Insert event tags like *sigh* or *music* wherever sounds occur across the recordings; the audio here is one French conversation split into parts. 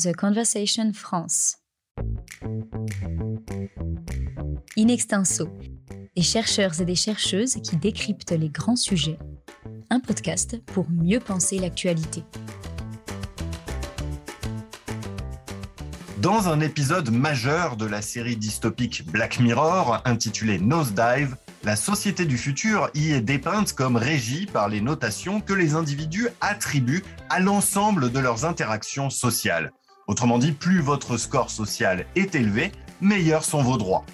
The Conversation France. In extenso, des chercheurs et des chercheuses qui décryptent les grands sujets. Un podcast pour mieux penser l'actualité. Dans un épisode majeur de la série dystopique Black Mirror, intitulé Nosedive, la société du futur y est dépeinte comme régie par les notations que les individus attribuent à l'ensemble de leurs interactions sociales. Autrement dit, plus votre score social est élevé, meilleurs sont vos droits.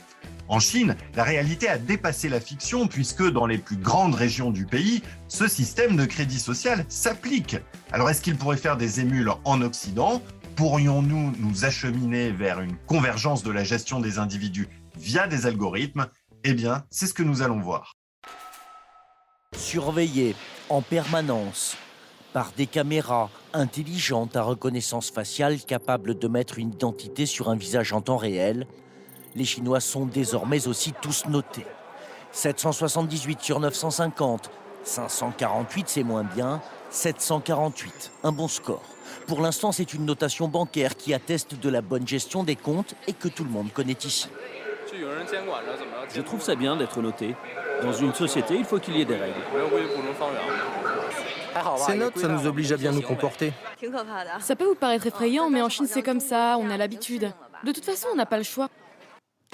En Chine, la réalité a dépassé la fiction puisque dans les plus grandes régions du pays, ce système de crédit social s'applique. Alors est-ce qu'il pourrait faire des émules en Occident? Pourrions-nous nous acheminer vers une convergence de la gestion des individus via des algorithmes? Eh bien, c'est ce que nous allons voir. Surveillé en permanence par des caméras intelligentes à reconnaissance faciale capables de mettre une identité sur un visage en temps réel, les Chinois sont désormais aussi tous notés. 778 sur 950, 548 c'est moins bien, 748, un bon score. Pour l'instant, c'est une notation bancaire qui atteste de la bonne gestion des comptes et que tout le monde connaît ici. Je trouve ça bien d'être noté. Dans une société, il faut qu'il y ait des règles. Ces notes, ça nous oblige à bien nous comporter. Ça peut vous paraître effrayant, mais en Chine, c'est comme ça, on a l'habitude. De toute façon, on n'a pas le choix.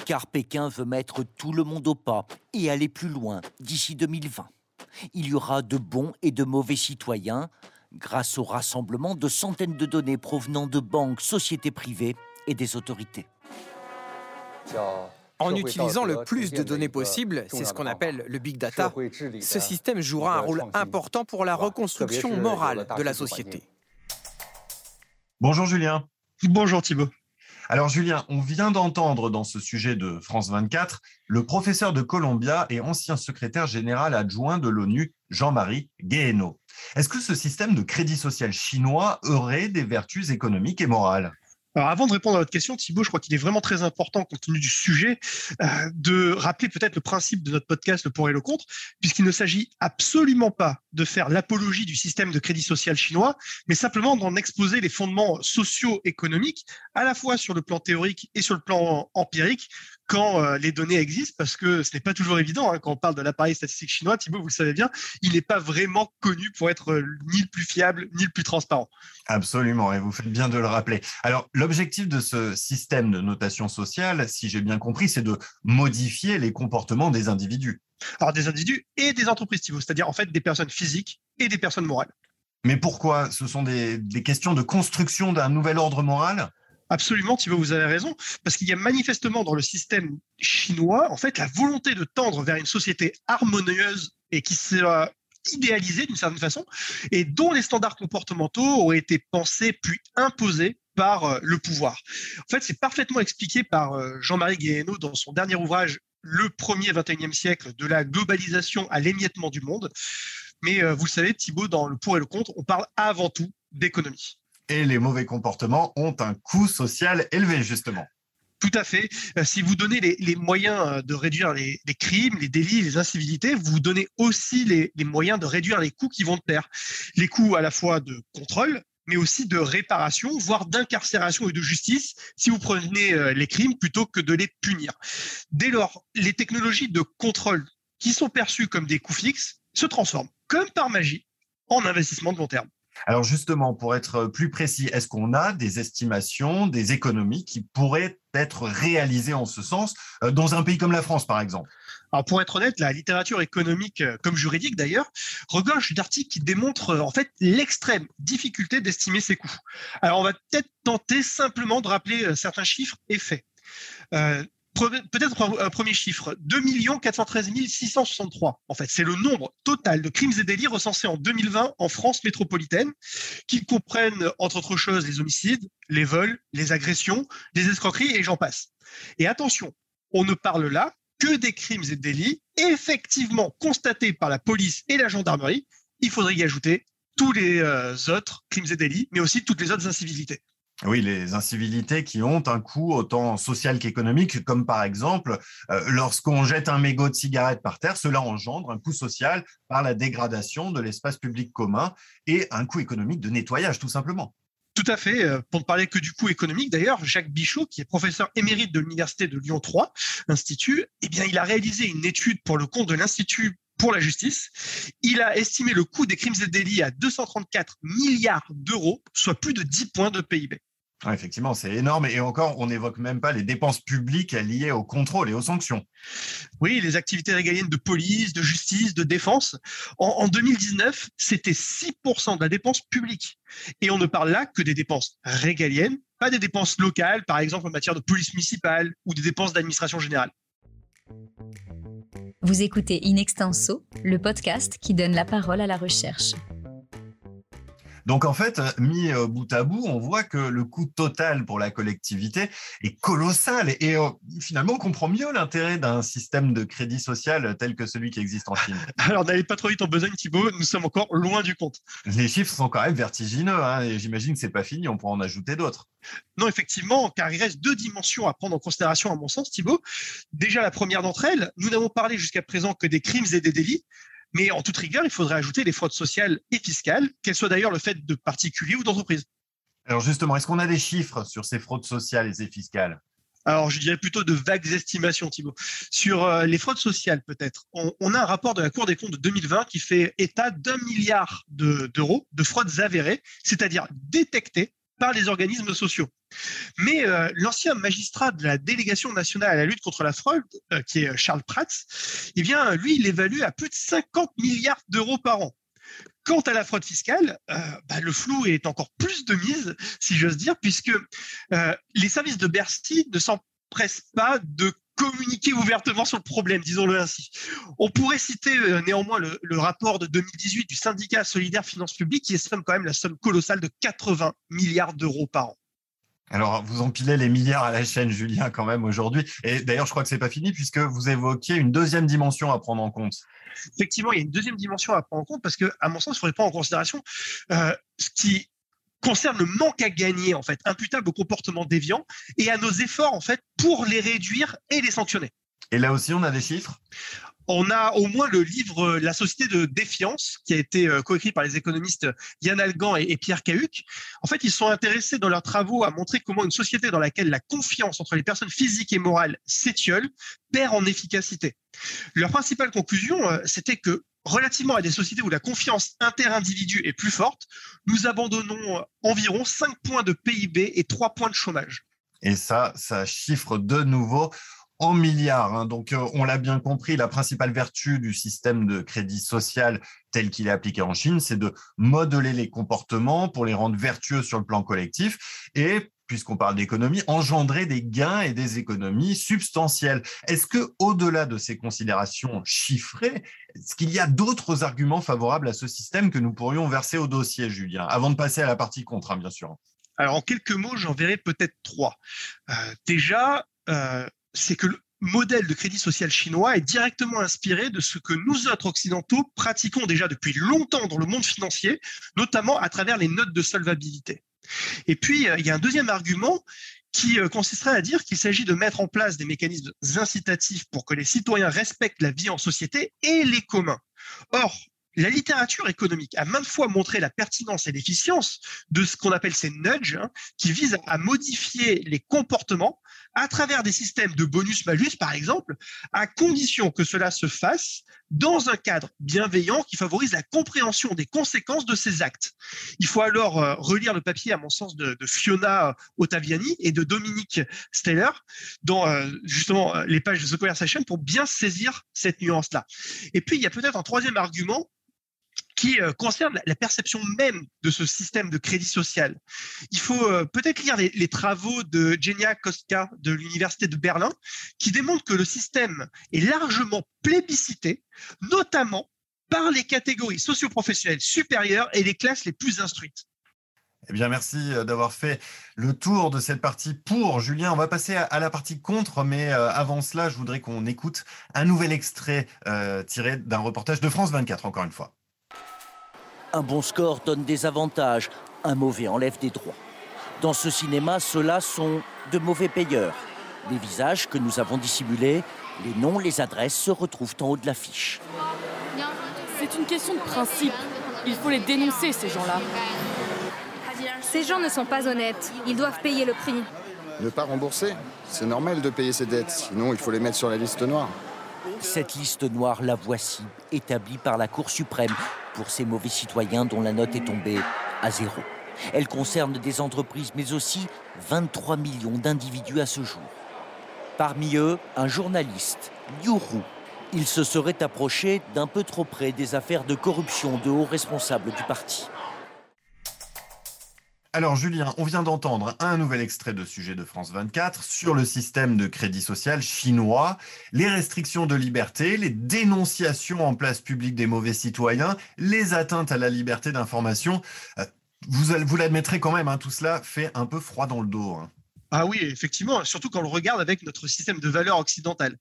Car Pékin veut mettre tout le monde au pas et aller plus loin d'ici 2020. Il y aura de bons et de mauvais citoyens grâce au rassemblement de centaines de données provenant de banques, sociétés privées et des autorités. En utilisant le plus de données possible, c'est ce qu'on appelle le big data, ce système jouera un rôle important pour la reconstruction morale de la société. Bonjour Julien. Bonjour Thibault. Alors Julien, on vient d'entendre dans ce sujet de France 24 le professeur de Columbia et ancien secrétaire général adjoint de l'ONU, Jean-Marie Guéhenno. Est-ce que ce système de crédit social chinois aurait des vertus économiques et morales? Alors avant de répondre à votre question, Thibault, je crois qu'il est vraiment très important, compte tenu du sujet, euh, de rappeler peut-être le principe de notre podcast, le pour et le contre, puisqu'il ne s'agit absolument pas de faire l'apologie du système de crédit social chinois, mais simplement d'en exposer les fondements socio-économiques, à la fois sur le plan théorique et sur le plan empirique, quand euh, les données existent, parce que ce n'est pas toujours évident. Hein, quand on parle de l'appareil statistique chinois, Thibault, vous le savez bien, il n'est pas vraiment connu pour être euh, ni le plus fiable, ni le plus transparent. Absolument, et vous faites bien de le rappeler. Alors, l'objectif de ce système de notation sociale, si j'ai bien compris, c'est de modifier les comportements des individus. Alors, des individus et des entreprises, Thibault, c'est-à-dire en fait des personnes physiques et des personnes morales. Mais pourquoi? Ce sont des, des questions de construction d'un nouvel ordre moral? Absolument, Thibault, vous avez raison, parce qu'il y a manifestement dans le système chinois, en fait, la volonté de tendre vers une société harmonieuse et qui sera idéalisée d'une certaine façon, et dont les standards comportementaux auraient été pensés puis imposés par euh, le pouvoir. En fait, c'est parfaitement expliqué par euh, Jean-Marie Guéhenno dans son dernier ouvrage Le premier 21e siècle, de la globalisation à l'émiettement du monde. Mais euh, vous le savez, Thibault, dans le pour et le contre, on parle avant tout d'économie et les mauvais comportements ont un coût social élevé, justement. Tout à fait. Euh, si vous donnez les, moyens euh, de réduire les, crimes, les délits, les incivilités, vous donnez aussi les, moyens de réduire les coûts qui vont de pair. Les coûts à la fois de contrôle, mais aussi de réparation, voire d'incarcération et de justice, si vous prenez euh, les crimes plutôt que de les punir. Dès lors, les technologies de contrôle qui sont perçues comme des coûts fixes se transforment, comme par magie, en investissement de long terme. Alors justement, pour être plus précis, est-ce qu'on a des estimations, des économies qui pourraient être réalisées en ce sens euh, dans un pays comme la France, par exemple? Alors pour être honnête, la littérature économique euh, comme juridique d'ailleurs regorge d'articles qui démontrent euh, en fait l'extrême difficulté d'estimer ces coûts. Alors on va peut-être tenter simplement de rappeler certains chiffres et faits. Peut-être un premier chiffre, 2 413 663. En fait, c'est le nombre total de crimes et délits recensés en 2020 en France métropolitaine, qui comprennent, entre autres choses, les homicides, les vols, les agressions, les escroqueries et j'en passe. Et attention, on ne parle là que des crimes et délits effectivement constatés par la police et la gendarmerie. Il faudrait y ajouter tous les euh, autres crimes et délits, mais aussi toutes les autres incivilités. Oui, les incivilités qui ont un coût autant social qu'économique, comme par exemple, euh, lorsqu'on jette un mégot de cigarette par terre, cela engendre un coût social par la dégradation de l'espace public commun et un coût économique de nettoyage, tout simplement. Tout à fait. Euh, pour ne parler que du coût économique, d'ailleurs, Jacques Bichot, qui est professeur émérite de l'université de Lyon 3, Institut, eh bien, il a réalisé une étude pour le compte de l'Institut pour la justice. Il a estimé le coût des crimes et délits à 234 milliards d'euros, soit plus de 10 points de PIB effectivement, c'est énorme. Et encore, on n'évoque même pas les dépenses publiques liées au contrôle et aux sanctions. Oui, les activités régaliennes de police, de justice, de défense. En, 2019, c'était 6% de la dépense publique. Et on ne parle là que des dépenses régaliennes, pas des dépenses locales, par exemple en matière de police municipale ou des dépenses d'administration générale. Vous écoutez In Extenso, le podcast qui donne la parole à la recherche. Donc en fait, mis euh, bout à bout, on voit que le coût total pour la collectivité est colossal et euh, finalement on comprend mieux l'intérêt d'un système de crédit social tel que celui qui existe en Chine. *laughs* Alors n'allez pas trop vite en besogne Thibault, nous sommes encore loin du compte. Les chiffres sont quand même vertigineux hein, et j'imagine que c'est pas fini, on pourra en ajouter d'autres. Non, effectivement, car il reste deux dimensions à prendre en considération à mon sens, Thibault. Déjà la première d'entre elles, nous n'avons parlé jusqu'à présent que des crimes et des délits, mais en toute rigueur, il faudrait ajouter les fraudes sociales et fiscales, qu'elles soient d'ailleurs le fait de particuliers ou d'entreprises. Alors justement, est-ce qu'on a des chiffres sur ces fraudes sociales et ces fiscales? Alors, je dirais plutôt de vagues estimations, Thibault. Sur euh, les fraudes sociales, peut-être. On, a un rapport de la Cour des comptes de 2020 qui fait état d'un milliard d'euros de fraudes avérées, c'est-à-dire détectées par les organismes sociaux. Mais euh, l'ancien magistrat de la délégation nationale à la lutte contre la fraude, euh, qui est Charles Prats, eh bien, lui, il évalue à plus de 50 milliards d'euros par an. Quant à la fraude fiscale, euh, bah, le flou est encore plus de mise, si j'ose dire, puisque les services de Bercy ne s'empressent pas de communiquer ouvertement sur le problème, disons-le ainsi. On pourrait citer euh, néanmoins le, rapport de 2018 du syndicat solidaire finances publiques qui estime quand même la somme colossale de 80 milliards d'euros par an. Alors, vous empilez les milliards à la chaîne, Julien, quand même aujourd'hui. Et d'ailleurs, je crois que c'est pas fini puisque vous évoquiez une deuxième dimension à prendre en compte. Effectivement, il y a une deuxième dimension à prendre en compte parce que, à mon sens, il faudrait prendre en considération euh, ce qui concerne le manque à gagner en fait imputable au comportement déviant et à nos efforts en fait pour les réduire et les sanctionner. Et là aussi, on a des chiffres? On a au moins le livre La société de défiance, qui a été euh, coécrit par les économistes Yann Algan et Pierre Cahuc. En fait, ils sont intéressés dans leurs travaux à montrer comment une société dans laquelle la confiance entre les personnes physiques et morales s'étiole perd en efficacité. Leur principale conclusion, euh, c'était que relativement à des sociétés où la confiance inter-individu est plus forte, nous abandonnons environ 5 points de PIB et 3 points de chômage. Et ça, ça chiffre de nouveau en milliards. Hein. Donc, euh, on l'a bien compris, la principale vertu du système de crédit social tel qu'il est appliqué en Chine, c'est de modeler les comportements pour les rendre vertueux sur le plan collectif et puisqu'on parle d'économie, engendrer des gains et des économies substantielles. Est-ce que, au-delà de ces considérations chiffrées, est-ce qu'il y a d'autres arguments favorables à ce système que nous pourrions verser au dossier, Julien, avant de passer à la partie contre, bien sûr? Alors, en quelques mots, j'en verrai peut-être trois. Euh, déjà, euh, c'est que le modèle de crédit social chinois est directement inspiré de ce que nous autres occidentaux pratiquons déjà depuis longtemps dans le monde financier, notamment à travers les notes de solvabilité. Et puis, euh, il y a un deuxième argument qui euh, consisterait à dire qu'il s'agit de mettre en place des mécanismes incitatifs pour que les citoyens respectent la vie en société et les communs. Or, la littérature économique a maintes fois montré la pertinence et l'efficience de ce qu'on appelle ces nudges, hein, qui visent à modifier les comportements à travers des systèmes de bonus-malus, par exemple, à condition que cela se fasse dans un cadre bienveillant qui favorise la compréhension des conséquences de ces actes. Il faut alors euh, relire le papier, à mon sens, de, Fiona Ottaviani et de Dominique Steller dans euh, justement euh, les pages de The Conversation pour bien saisir cette nuance-là. Et puis, il y a peut-être un troisième argument qui euh, concerne la perception même de ce système de crédit social. Il faut euh, peut-être lire les, travaux de Jenia Kostka de l'Université de Berlin, qui démontrent que le système est largement plébiscité, notamment par les catégories socioprofessionnelles supérieures et les classes les plus instruites. Eh bien, merci euh, d'avoir fait le tour de cette partie pour. Julien, on va passer à la partie contre, mais avant cela, je voudrais qu'on écoute un nouvel extrait tiré d'un reportage de France 24, encore une fois. Un bon score donne des avantages, un mauvais enlève des droits. Dans ce cinéma, ceux-là sont de mauvais payeurs. Les visages que nous avons dissimulés, les noms, les adresses se retrouvent en haut de l'affiche. C'est une question de principe. Il faut les dénoncer, ces gens-là. Ces gens ne sont pas honnêtes. Ils doivent payer le prix. Ne pas rembourser C'est normal de payer ses dettes, sinon il faut les mettre sur la liste noire. Cette liste noire, la voici, établie par la Cour suprême pour ces mauvais citoyens dont la note est tombée à zéro. Elle concerne des entreprises, mais aussi 23 millions d'individus à ce jour. Parmi eux, un journaliste, Yuru. Il se serait approché d'un peu trop près des affaires de corruption de hauts responsables du parti. Alors Julien, on vient d'entendre un nouvel extrait de Sujet de France 24 sur le système de crédit social chinois, les restrictions de liberté, les dénonciations en place publique des mauvais citoyens, les atteintes à la liberté d'information. Euh, vous, vous l'admettrez quand même, hein, tout cela fait un peu froid dans le dos. Hein. Ah oui, effectivement, surtout quand on le regarde avec notre système de valeurs occidental.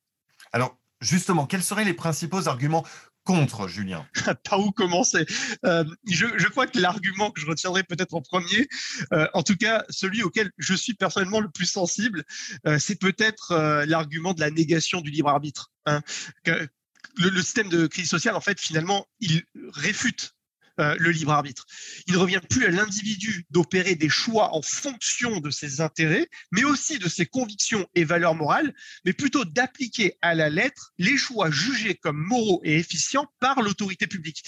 Alors, justement, quels seraient les principaux arguments contre, Julien *laughs* Par où commencer euh, je, crois que l'argument que je retiendrai peut-être en premier, euh, en tout cas celui auquel je suis personnellement le plus sensible, euh, c'est peut-être l'argument de la négation du libre arbitre. Hein. le, le, système de crise sociale, en fait, finalement, il réfute euh, le libre arbitre. Il ne revient plus à l'individu d'opérer des choix en fonction de ses intérêts, mais aussi de ses convictions et valeurs morales, mais plutôt d'appliquer à la lettre les choix jugés comme moraux et efficients par l'autorité publique.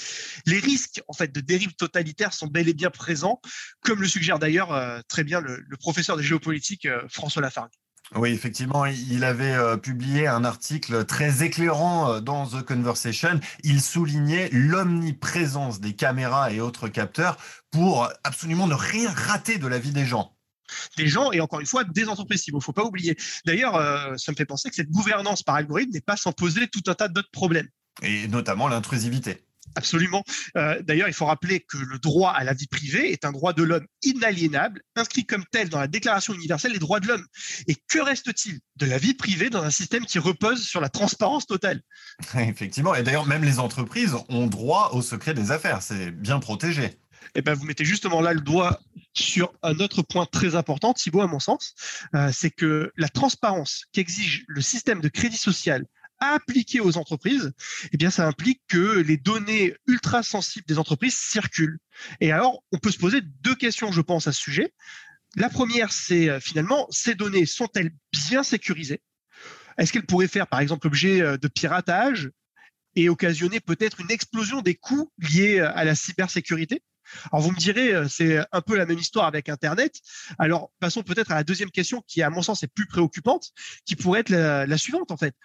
Les risques en fait de dérives totalitaires sont bel et bien présents, comme le suggère d'ailleurs euh, très bien le, professeur de géopolitique euh, François Lafargue. Oui, effectivement, il avait euh, publié un article très éclairant euh, dans The Conversation. Il soulignait l'omniprésence des caméras et autres capteurs pour absolument ne rien rater de la vie des gens des gens et encore une fois des entreprises Il ne faut pas oublier. D'ailleurs, euh, ça me fait penser que cette gouvernance par algorithme n'est pas sans poser tout un tas d'autres problèmes. Et notamment l'intrusivité. Absolument. Euh, d'ailleurs, il faut rappeler que le droit à la vie privée est un droit de l'homme inaliénable, inscrit comme tel dans la Déclaration universelle des droits de l'homme. Et que reste-t-il de la vie privée dans un système qui repose sur la transparence totale? *laughs* Effectivement. Et d'ailleurs, même les entreprises ont droit au secret des affaires. C'est bien protégé. Eh ben, vous mettez justement là le doigt sur un autre point très important, Thibault, à mon sens, euh, c'est que la transparence qu'exige le système de crédit social appliquer aux entreprises, eh bien, ça implique que les données ultra sensibles des entreprises circulent. Et alors, on peut se poser deux questions, je pense, à ce sujet. La première, c'est euh, finalement, ces données sont-elles bien sécurisées? Est-ce qu'elles pourraient faire, par exemple, l'objet euh, de piratage et occasionner peut-être une explosion des coûts liés euh, à la cybersécurité? Alors vous me direz, c'est un peu la même histoire avec Internet. Alors passons peut-être à la deuxième question qui, à mon sens, est plus préoccupante, qui pourrait être la suivante en fait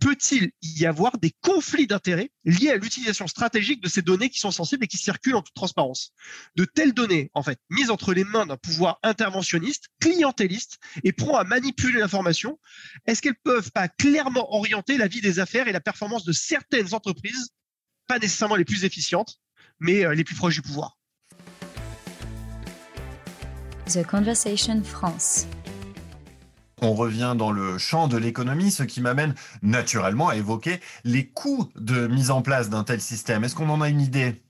peut-il y avoir des conflits d'intérêts liés à l'utilisation stratégique de ces données qui sont sensibles et qui circulent en toute transparence? De telles données, en fait, mises entre les mains d'un pouvoir interventionniste, clientéliste et prompt à manipuler l'information, est-ce qu'elles peuvent pas clairement orienter la vie des affaires et la performance de certaines entreprises, pas nécessairement les plus efficientes, mais euh, les plus proches du pouvoir? The Conversation France. On revient dans le champ de l'économie, ce qui m'amène naturellement à évoquer les coûts de mise en place d'un tel système. Est-ce qu'on en a une idée?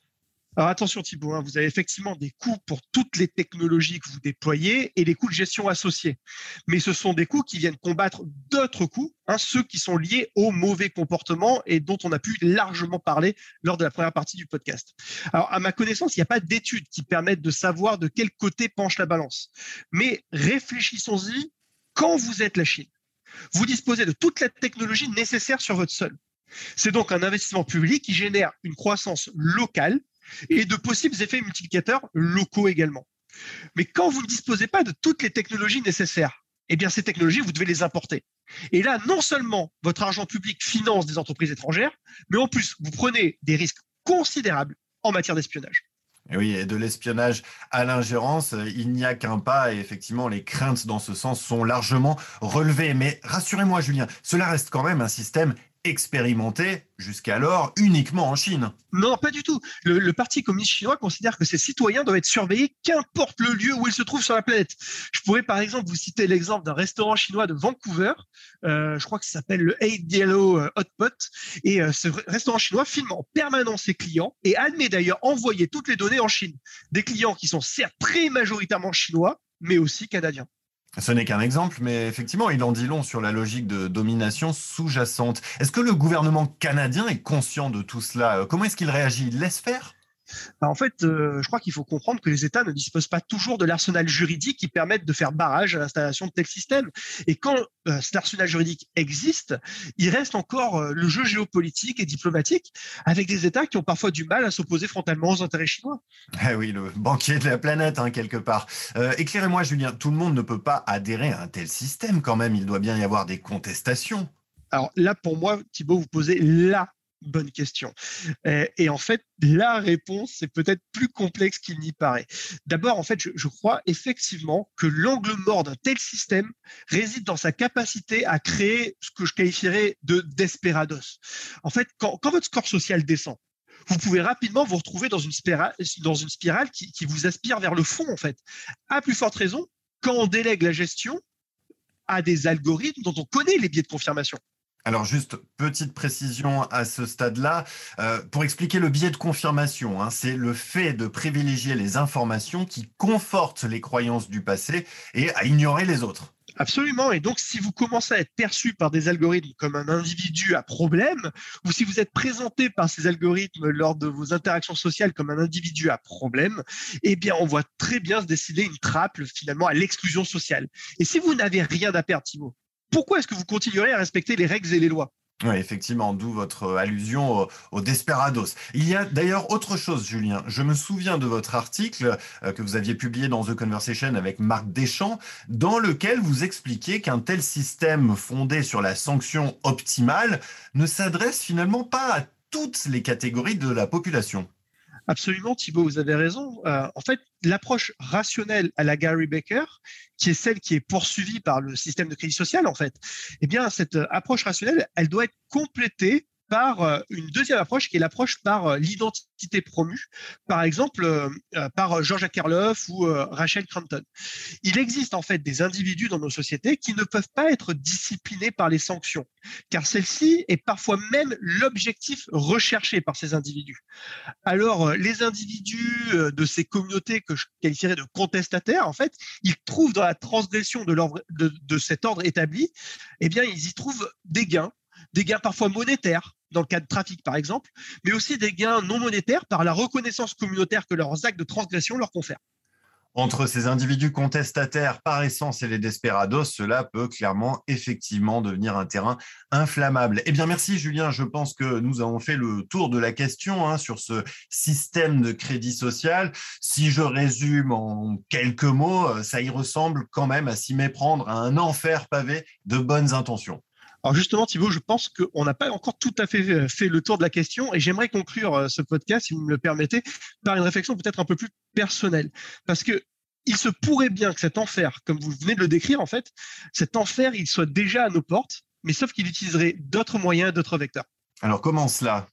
Alors attention Thibault, hein, vous avez effectivement des coûts pour toutes les technologies que vous déployez et les coûts de gestion associés. Mais ce sont des coûts qui viennent combattre d'autres coûts, hein, ceux qui sont liés au mauvais comportement et dont on a pu largement parler lors de la première partie du podcast. Alors à ma connaissance, il n'y a pas d'études qui permettent de savoir de quel côté penche la balance. Mais réfléchissons-y quand vous êtes la Chine, vous disposez de toute la technologie nécessaire sur votre sol. C'est donc un investissement public qui génère une croissance locale et de possibles effets multiplicateurs locaux également. Mais quand vous ne disposez pas de toutes les technologies nécessaires, eh bien ces technologies, vous devez les importer. Et là, non seulement votre argent public finance des entreprises étrangères, mais en plus, vous prenez des risques considérables en matière d'espionnage. Oui, et de l'espionnage à l'ingérence, il n'y a qu'un pas et effectivement les craintes dans ce sens sont largement relevées. Mais rassurez-moi Julien, cela reste quand même un système expérimenté jusqu'alors uniquement en Chine. Non, pas du tout. Le, Parti communiste chinois considère que ses citoyens doivent être surveillés qu'importe le lieu où ils se trouvent sur la planète. Je pourrais par exemple vous citer l'exemple d'un restaurant chinois de Vancouver, euh, je crois que ça s'appelle le Eight Yellow euh, Hot Pot, et euh, ce restaurant chinois filme en permanence ses clients et admet d'ailleurs envoyer toutes les données en Chine. Des clients qui sont certes très majoritairement chinois, mais aussi canadiens. Ce n'est qu'un exemple, mais effectivement, il en dit long sur la logique de domination sous-jacente. Est-ce que le gouvernement canadien est conscient de tout cela? Comment est-ce qu'il réagit? Il laisse faire? Bah, en fait, euh, je crois qu'il faut comprendre que les États ne disposent pas toujours de l'arsenal juridique qui permette de faire barrage à l'installation de tels systèmes. Et quand euh, cet arsenal juridique existe, il reste encore euh, le jeu géopolitique et diplomatique avec des États qui ont parfois du mal à s'opposer frontalement aux intérêts chinois. Ah oui, le banquier de la planète, hein, quelque part. Éclairez-moi, Julien, tout le monde ne peut pas adhérer à un tel système quand même. Il doit bien y avoir des contestations. Alors là, pour moi, Thibault, vous posez la bonne question. Et, en fait, la réponse, c'est peut-être plus complexe qu'il n'y paraît. D'abord, en fait, je, crois effectivement que l'angle mort d'un tel système réside dans sa capacité à créer ce que je qualifierais de desperados. En fait, quand, votre score social descend, vous pouvez rapidement vous retrouver dans une spirale, qui vous aspire vers le fond, en fait. À plus forte raison, quand on délègue la gestion à des algorithmes dont on connaît les biais de confirmation. Alors juste petite précision à ce stade-là, euh, pour expliquer le biais de confirmation, hein, c'est le fait de privilégier les informations qui confortent les croyances du passé et à ignorer les autres. Absolument. Et donc, si vous commencez à être perçu par des algorithmes comme un individu à problème, ou si vous êtes présenté par ces algorithmes lors de vos interactions sociales comme un individu à problème, eh bien, on voit très bien se décider une trappe finalement à l'exclusion sociale. Et si vous n'avez rien à perdre, Thibault, pourquoi est-ce que vous continuerez à respecter les règles et les lois? Oui, effectivement, d'où votre allusion au, Desperados. Il y a d'ailleurs autre chose, Julien. Je me souviens de votre article euh, que vous aviez publié dans The Conversation avec Marc Deschamps, dans lequel vous expliquiez qu'un tel système fondé sur la sanction optimale ne s'adresse finalement pas à toutes les catégories de la population. Absolument, Thibault, vous avez raison. Euh, en fait, l'approche rationnelle à la Gary Baker, qui est celle qui est poursuivie par le système de crédit social, en fait, eh bien, cette approche rationnelle, elle doit être complétée par euh, une deuxième approche qui est l'approche par euh, l'identité promue, par exemple euh, par Georges Akerlof ou Rachel Crampton. Il existe en fait des individus dans nos sociétés qui ne peuvent pas être disciplinés par les sanctions, car celle-ci est parfois même l'objectif recherché par ces individus. Alors, les individus de ces communautés que je qualifierais de contestataires, en fait, ils trouvent dans la transgression de, de, cet ordre établi, eh bien, ils y trouvent des gains des gains parfois monétaires, dans le cas de trafic par exemple, mais aussi des gains non monétaires par la reconnaissance communautaire que leurs actes de transgression leur confèrent. Entre ces individus contestataires par essence et les desperados, cela peut clairement, effectivement, devenir un terrain inflammable. Eh bien, merci Julien. Je pense que nous avons fait le tour de la question hein, sur ce système de crédit social. Si je résume en quelques mots, ça y ressemble quand même à s'y méprendre à un enfer pavé de bonnes intentions. Alors justement, Thibault, je pense qu'on n'a pas encore tout à fait euh, fait le tour de la question et j'aimerais conclure euh, ce podcast, si vous me le permettez, par une réflexion peut-être un peu plus personnelle. Parce que il se pourrait bien que cet enfer, comme vous venez de le décrire en fait, cet enfer, il soit déjà à nos portes, mais sauf qu'il utiliserait d'autres moyens, d'autres vecteurs. Alors comment cela?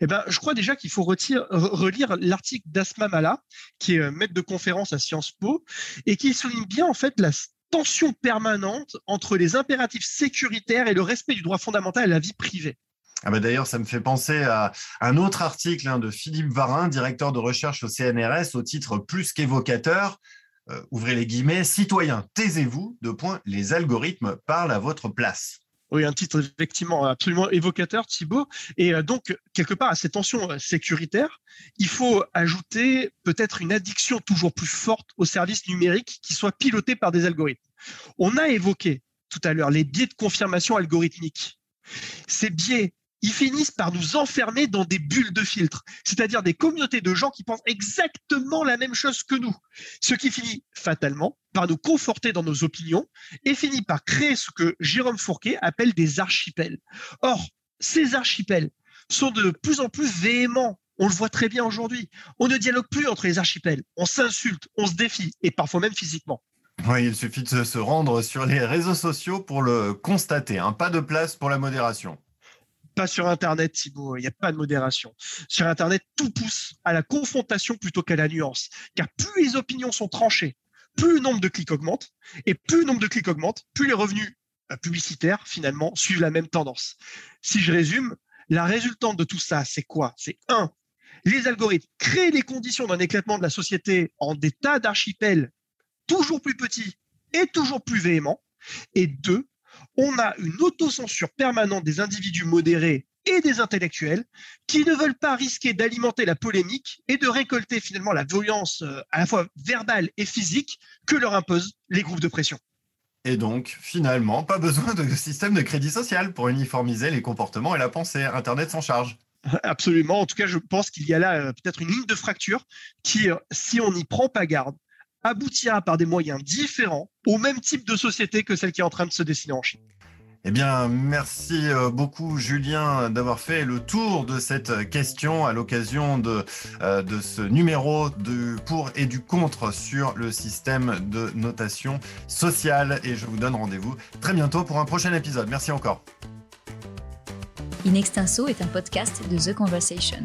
Eh ben, je crois déjà qu'il faut relire l'article d'Asma Mala, qui est euh, maître de conférence à Sciences Po, et qui souligne bien en fait la tension permanente entre les impératifs sécuritaires et le respect du droit fondamental à la vie privée. Ah bah D'ailleurs, ça me fait penser à un autre article hein, de Philippe Varin, directeur de recherche au CNRS, au titre plus qu'évocateur. Euh, ouvrez les guillemets, citoyens, taisez-vous, de point, les algorithmes parlent à votre place. Oui, un titre effectivement absolument évocateur, Thibault. Et euh, donc, quelque part, à ces tensions euh, sécuritaires, il faut ajouter peut-être une addiction toujours plus forte aux services numériques qui soient pilotés par des algorithmes. On a évoqué tout à l'heure les biais de confirmation algorithmique. Ces biais ils finissent par nous enfermer dans des bulles de filtre, c'est-à-dire des communautés de gens qui pensent exactement la même chose que nous, ce qui finit fatalement par nous conforter dans nos opinions et finit par créer ce que Jérôme Fourquet appelle des archipels. Or, ces archipels sont de plus en plus véhéments. On le voit très bien aujourd'hui. On ne dialogue plus entre les archipels. On s'insulte, on se défie, et parfois même physiquement. Il suffit de se rendre sur les réseaux sociaux pour le constater. Un Pas de place pour la modération. Pas sur Internet, Thibault, il n'y a pas de modération. Sur Internet, tout pousse à la confrontation plutôt qu'à la nuance. Car plus les opinions sont tranchées, plus le nombre de clics augmente, et plus le nombre de clics augmente, plus les revenus euh, publicitaires, finalement, suivent la même tendance. Si je résume, la résultante de tout ça, c'est quoi? C'est un, les algorithmes créent les conditions d'un éclatement de la société en des tas d'archipels toujours plus petits et toujours plus véhéments. Et deux, on a une autocensure permanente des individus modérés et des intellectuels qui ne veulent pas risquer d'alimenter la polémique et de récolter finalement la violence euh, à la fois verbale et physique que leur imposent les groupes de pression. Et donc, finalement, pas besoin de système de crédit social pour uniformiser les comportements et la pensée. Internet s'en charge. Absolument. En tout cas, je pense qu'il y a là euh, peut-être une ligne de fracture qui, euh, si on n'y prend pas garde, aboutira par des moyens différents au même type de société que celle qui est en train de se dessiner en Chine. Eh bien, merci euh, beaucoup Julien d'avoir fait le tour de cette question à l'occasion de, de ce numéro de pour et du contre sur le système de notation sociale. Et je vous donne rendez-vous très bientôt pour un prochain épisode. Merci encore. In Extenso est un podcast de The Conversation.